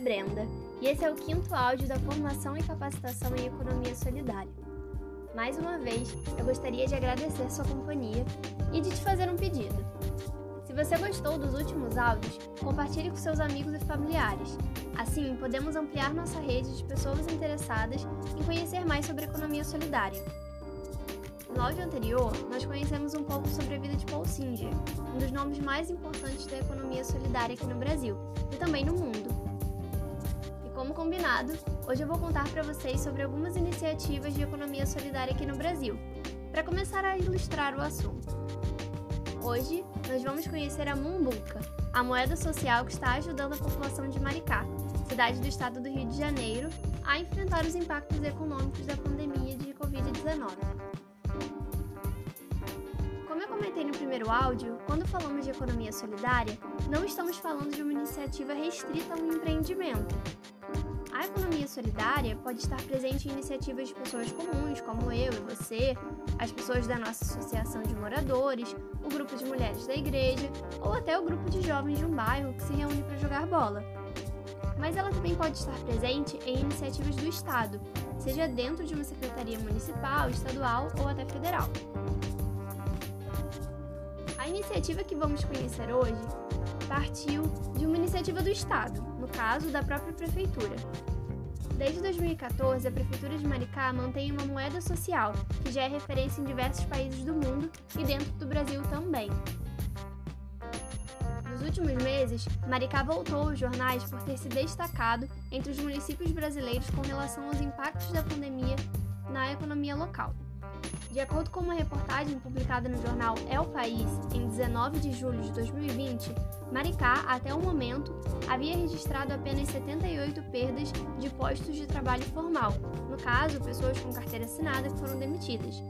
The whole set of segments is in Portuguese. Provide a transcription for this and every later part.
Brenda e esse é o quinto áudio da formação e capacitação em economia solidária. Mais uma vez, eu gostaria de agradecer sua companhia e de te fazer um pedido. Se você gostou dos últimos áudios, compartilhe com seus amigos e familiares. Assim, podemos ampliar nossa rede de pessoas interessadas em conhecer mais sobre economia solidária. No áudio anterior, nós conhecemos um pouco sobre a vida de Paul Singer, um dos nomes mais importantes da economia solidária aqui no Brasil e também no mundo. Como combinado, hoje eu vou contar para vocês sobre algumas iniciativas de economia solidária aqui no Brasil, para começar a ilustrar o assunto. Hoje, nós vamos conhecer a Mumbuca, a moeda social que está ajudando a população de Maricá, cidade do estado do Rio de Janeiro, a enfrentar os impactos econômicos da pandemia de Covid-19 comentei no primeiro áudio, quando falamos de economia solidária, não estamos falando de uma iniciativa restrita a um empreendimento. A economia solidária pode estar presente em iniciativas de pessoas comuns, como eu e você, as pessoas da nossa associação de moradores, o grupo de mulheres da igreja ou até o grupo de jovens de um bairro que se reúne para jogar bola. Mas ela também pode estar presente em iniciativas do Estado, seja dentro de uma secretaria municipal, estadual ou até federal iniciativa que vamos conhecer hoje partiu de uma iniciativa do Estado, no caso da própria Prefeitura. Desde 2014, a Prefeitura de Maricá mantém uma moeda social, que já é referência em diversos países do mundo e dentro do Brasil também. Nos últimos meses, Maricá voltou aos jornais por ter se destacado entre os municípios brasileiros com relação aos impactos da pandemia na economia local. De acordo com uma reportagem publicada no jornal o País, em 19 de julho de 2020, Maricá, até o momento, havia registrado apenas 78 perdas de postos de trabalho formal, no caso, pessoas com carteira assinada que foram demitidas,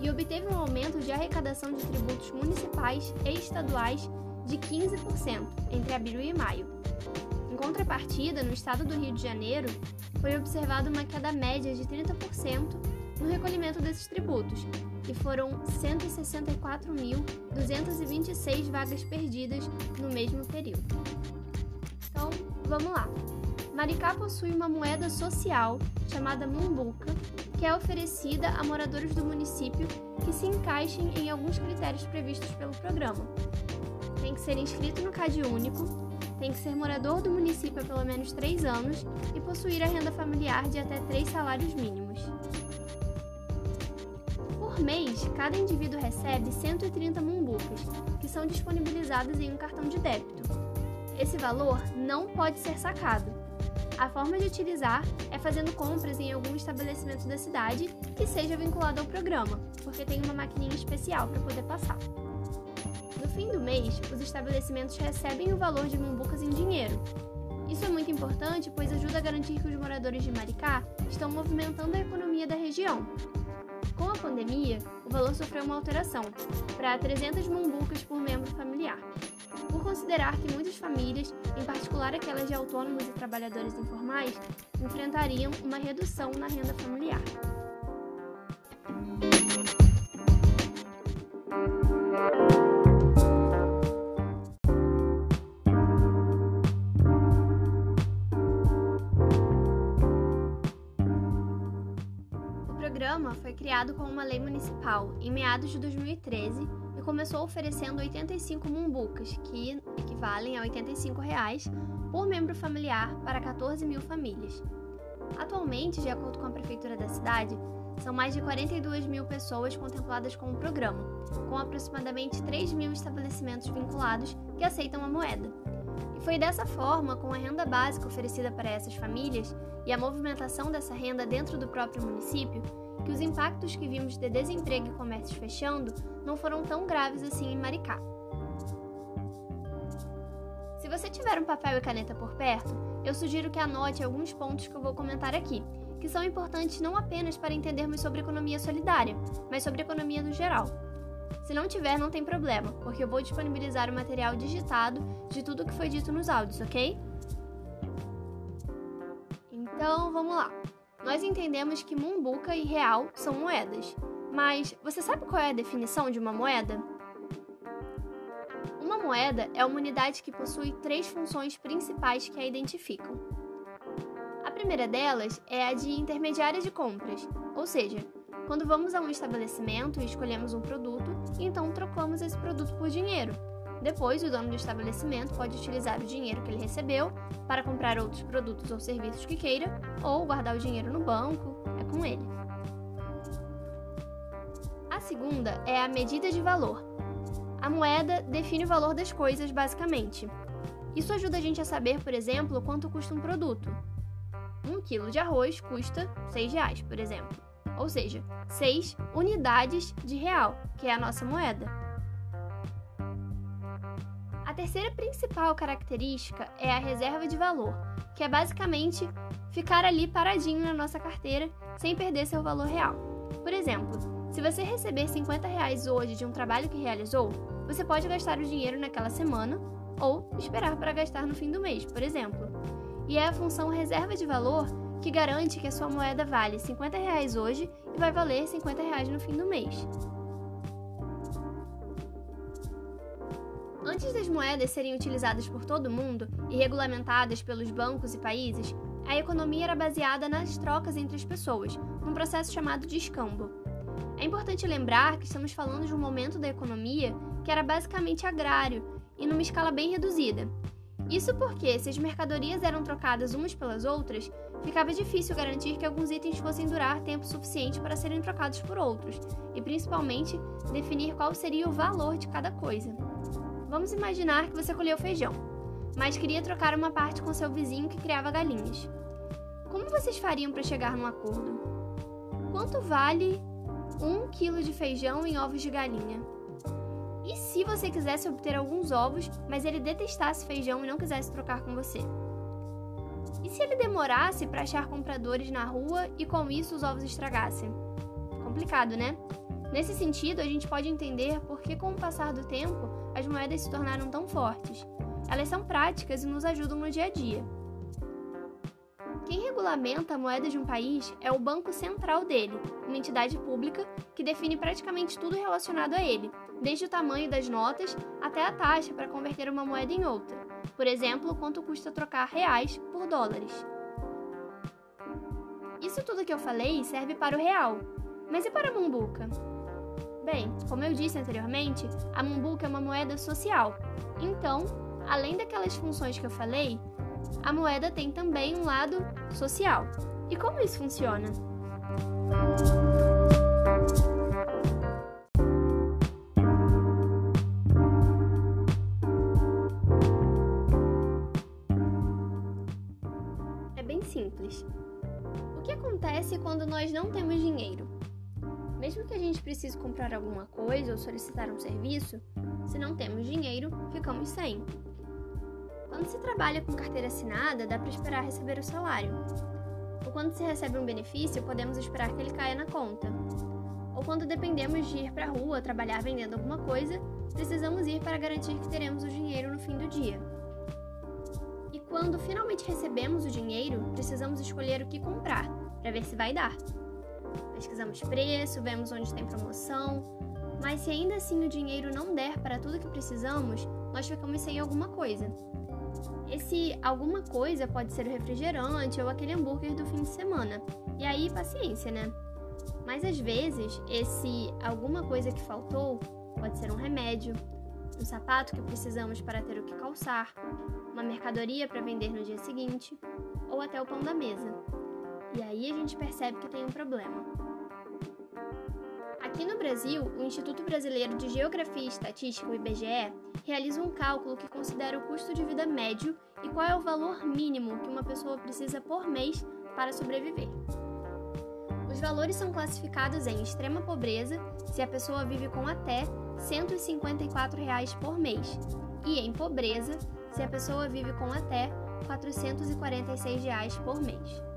e obteve um aumento de arrecadação de tributos municipais e estaduais de 15% entre abril e maio. Em contrapartida, no estado do Rio de Janeiro, foi observada uma queda média de 30% no recolhimento desses tributos, que foram 164.226 vagas perdidas no mesmo período. Então, vamos lá. Maricá possui uma moeda social chamada Mumbuca, que é oferecida a moradores do município que se encaixem em alguns critérios previstos pelo programa. Tem que ser inscrito no CAD único, tem que ser morador do município há pelo menos 3 anos e possuir a renda familiar de até 3 salários mínimos. Por mês, cada indivíduo recebe 130 mumbucas, que são disponibilizadas em um cartão de débito. Esse valor não pode ser sacado. A forma de utilizar é fazendo compras em algum estabelecimento da cidade que seja vinculado ao programa, porque tem uma maquininha especial para poder passar. No fim do mês, os estabelecimentos recebem o valor de mumbucas em dinheiro. Isso é muito importante, pois ajuda a garantir que os moradores de Maricá estão movimentando a economia da região, com a pandemia, o valor sofreu uma alteração, para 300 mumbucas por membro familiar. Por considerar que muitas famílias, em particular aquelas de autônomos e trabalhadores informais, enfrentariam uma redução na renda familiar. Programa foi criado com uma lei municipal em meados de 2013 e começou oferecendo 85 mumbucas, que equivalem a 85 reais, por membro familiar para 14 mil famílias. Atualmente, de acordo com a prefeitura da cidade, são mais de 42 mil pessoas contempladas com o programa, com aproximadamente 3 mil estabelecimentos vinculados que aceitam a moeda. E foi dessa forma, com a renda básica oferecida para essas famílias e a movimentação dessa renda dentro do próprio município, que os impactos que vimos de desemprego e comércios fechando não foram tão graves assim em Maricá. Se você tiver um papel e caneta por perto, eu sugiro que anote alguns pontos que eu vou comentar aqui, que são importantes não apenas para entendermos sobre economia solidária, mas sobre economia no geral. Se não tiver, não tem problema, porque eu vou disponibilizar o material digitado de tudo o que foi dito nos áudios, ok? Então, vamos lá. Nós entendemos que mumbuca e real são moedas, mas você sabe qual é a definição de uma moeda? Uma moeda é uma unidade que possui três funções principais que a identificam: primeira delas é a de intermediária de compras, ou seja, quando vamos a um estabelecimento e escolhemos um produto então trocamos esse produto por dinheiro. Depois, o dono do estabelecimento pode utilizar o dinheiro que ele recebeu para comprar outros produtos ou serviços que queira, ou guardar o dinheiro no banco, é com ele. A segunda é a medida de valor. A moeda define o valor das coisas, basicamente. Isso ajuda a gente a saber, por exemplo, quanto custa um produto. Um quilo de arroz custa R$ reais, por exemplo. Ou seja, 6 unidades de real, que é a nossa moeda. Terceira principal característica é a reserva de valor, que é basicamente ficar ali paradinho na nossa carteira sem perder seu valor real. Por exemplo, se você receber 50 reais hoje de um trabalho que realizou, você pode gastar o dinheiro naquela semana ou esperar para gastar no fim do mês, por exemplo. E é a função reserva de valor que garante que a sua moeda vale 50 reais hoje e vai valer 50 reais no fim do mês. Antes das moedas serem utilizadas por todo mundo e regulamentadas pelos bancos e países, a economia era baseada nas trocas entre as pessoas, num processo chamado de escambo. É importante lembrar que estamos falando de um momento da economia que era basicamente agrário e numa escala bem reduzida. Isso porque, se as mercadorias eram trocadas umas pelas outras, ficava difícil garantir que alguns itens fossem durar tempo suficiente para serem trocados por outros, e principalmente definir qual seria o valor de cada coisa. Vamos imaginar que você colheu feijão, mas queria trocar uma parte com seu vizinho que criava galinhas. Como vocês fariam para chegar num acordo? Quanto vale um quilo de feijão em ovos de galinha? E se você quisesse obter alguns ovos, mas ele detestasse feijão e não quisesse trocar com você? E se ele demorasse para achar compradores na rua e com isso os ovos estragassem? Complicado, né? Nesse sentido, a gente pode entender por que, com o passar do tempo, as moedas se tornaram tão fortes. Elas são práticas e nos ajudam no dia a dia. Quem regulamenta a moeda de um país é o Banco Central dele, uma entidade pública que define praticamente tudo relacionado a ele, desde o tamanho das notas até a taxa para converter uma moeda em outra. Por exemplo, quanto custa trocar reais por dólares. Isso tudo que eu falei serve para o real. Mas e para a Mumbuca? Bem, como eu disse anteriormente, a Mumbuca é uma moeda social. Então, além daquelas funções que eu falei, a moeda tem também um lado social. E como isso funciona? simples. O que acontece quando nós não temos dinheiro? Gente precise comprar alguma coisa ou solicitar um serviço, se não temos dinheiro, ficamos sem. Quando se trabalha com carteira assinada, dá para esperar receber o salário. Ou quando se recebe um benefício, podemos esperar que ele caia na conta. Ou quando dependemos de ir para a rua trabalhar vendendo alguma coisa, precisamos ir para garantir que teremos o dinheiro no fim do dia. Quando finalmente recebemos o dinheiro, precisamos escolher o que comprar para ver se vai dar. Pesquisamos preço, vemos onde tem promoção, mas se ainda assim o dinheiro não der para tudo que precisamos, nós ficamos sem alguma coisa. Esse alguma coisa pode ser o refrigerante ou aquele hambúrguer do fim de semana. E aí, paciência, né? Mas às vezes, esse alguma coisa que faltou pode ser um remédio, um sapato que precisamos para ter o que calçar, uma mercadoria para vender no dia seguinte, ou até o pão da mesa. E aí a gente percebe que tem um problema. Aqui no Brasil, o Instituto Brasileiro de Geografia e Estatística, o IBGE, realiza um cálculo que considera o custo de vida médio e qual é o valor mínimo que uma pessoa precisa por mês para sobreviver. Os valores são classificados em extrema pobreza, se a pessoa vive com até 154 reais por mês, e em pobreza, se a pessoa vive com até 446 reais por mês.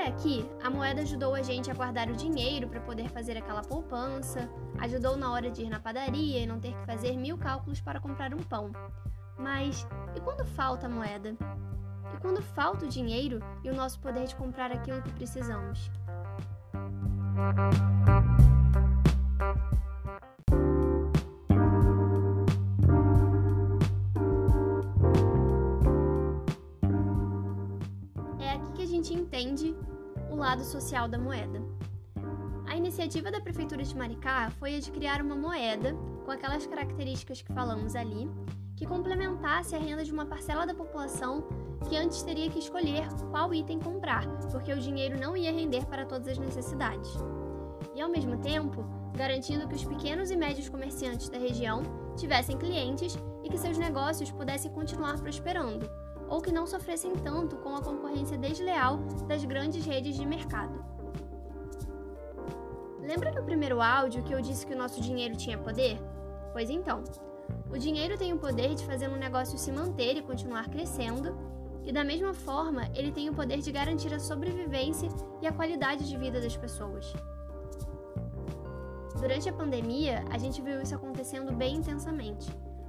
Até aqui, a moeda ajudou a gente a guardar o dinheiro para poder fazer aquela poupança, ajudou na hora de ir na padaria e não ter que fazer mil cálculos para comprar um pão. Mas e quando falta a moeda? E quando falta o dinheiro e o nosso poder de comprar aquilo que precisamos? Lado social da moeda. A iniciativa da Prefeitura de Maricá foi a de criar uma moeda com aquelas características que falamos ali, que complementasse a renda de uma parcela da população que antes teria que escolher qual item comprar, porque o dinheiro não ia render para todas as necessidades. E ao mesmo tempo, garantindo que os pequenos e médios comerciantes da região tivessem clientes e que seus negócios pudessem continuar prosperando, ou que não sofressem tanto com a concorrência desleal das grandes redes de mercado. Lembra no primeiro áudio que eu disse que o nosso dinheiro tinha poder? Pois então, o dinheiro tem o poder de fazer um negócio se manter e continuar crescendo, e da mesma forma, ele tem o poder de garantir a sobrevivência e a qualidade de vida das pessoas. Durante a pandemia, a gente viu isso acontecendo bem intensamente,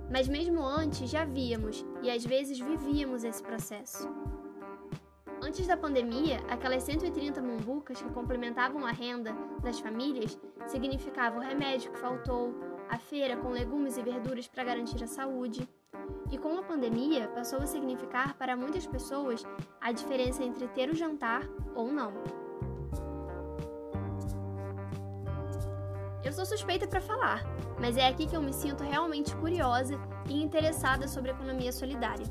mas mesmo antes já víamos e às vezes vivíamos esse processo. Antes da pandemia, aquelas 130 mumbucas que complementavam a renda das famílias significavam o remédio que faltou, a feira com legumes e verduras para garantir a saúde. E com a pandemia, passou a significar para muitas pessoas a diferença entre ter o jantar ou não. Eu sou suspeita para falar, mas é aqui que eu me sinto realmente curiosa e interessada sobre economia solidária.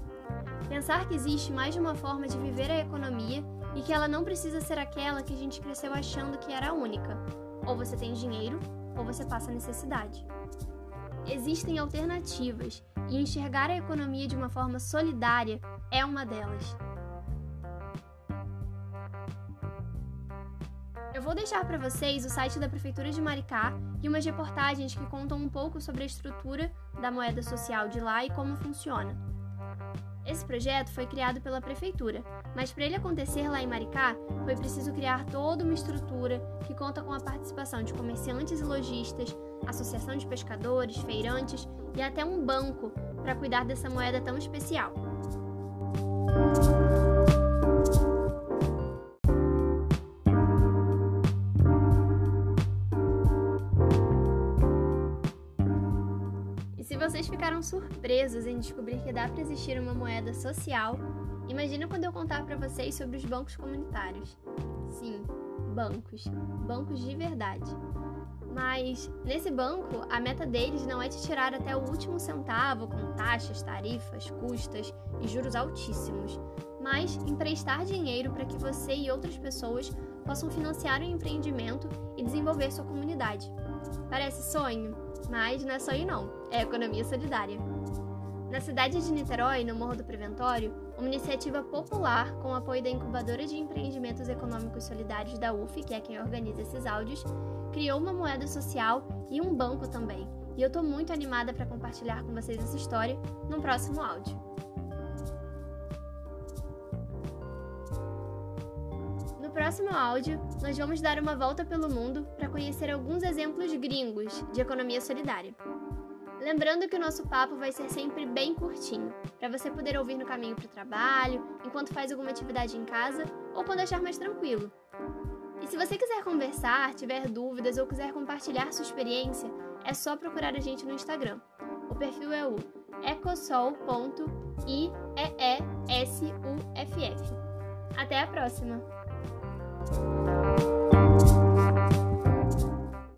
Pensar que existe mais de uma forma de viver a economia e que ela não precisa ser aquela que a gente cresceu achando que era a única. Ou você tem dinheiro, ou você passa necessidade. Existem alternativas e enxergar a economia de uma forma solidária é uma delas. Eu vou deixar para vocês o site da Prefeitura de Maricá e umas reportagens que contam um pouco sobre a estrutura da moeda social de lá e como funciona. Esse projeto foi criado pela prefeitura, mas para ele acontecer lá em Maricá, foi preciso criar toda uma estrutura que conta com a participação de comerciantes e lojistas, associação de pescadores, feirantes e até um banco para cuidar dessa moeda tão especial. Ficaram surpresos em descobrir que dá para existir uma moeda social, imagina quando eu contar para vocês sobre os bancos comunitários. Sim, bancos, bancos de verdade. Mas nesse banco, a meta deles não é te tirar até o último centavo com taxas, tarifas, custas e juros altíssimos, mas emprestar dinheiro para que você e outras pessoas possam financiar um empreendimento e desenvolver sua comunidade. Parece sonho, mas não é sonho não, é economia solidária. Na cidade de Niterói, no Morro do Preventório, uma iniciativa popular com o apoio da Incubadora de Empreendimentos Econômicos Solidários da UF, que é quem organiza esses áudios, criou uma moeda social e um banco também. E eu estou muito animada para compartilhar com vocês essa história no próximo áudio. Próximo áudio, nós vamos dar uma volta pelo mundo para conhecer alguns exemplos gringos de economia solidária. Lembrando que o nosso papo vai ser sempre bem curtinho, para você poder ouvir no caminho para o trabalho, enquanto faz alguma atividade em casa ou quando achar mais tranquilo. E se você quiser conversar, tiver dúvidas ou quiser compartilhar sua experiência, é só procurar a gente no Instagram. O perfil é o ecosol.ieesuff. Até a próxima! Bye.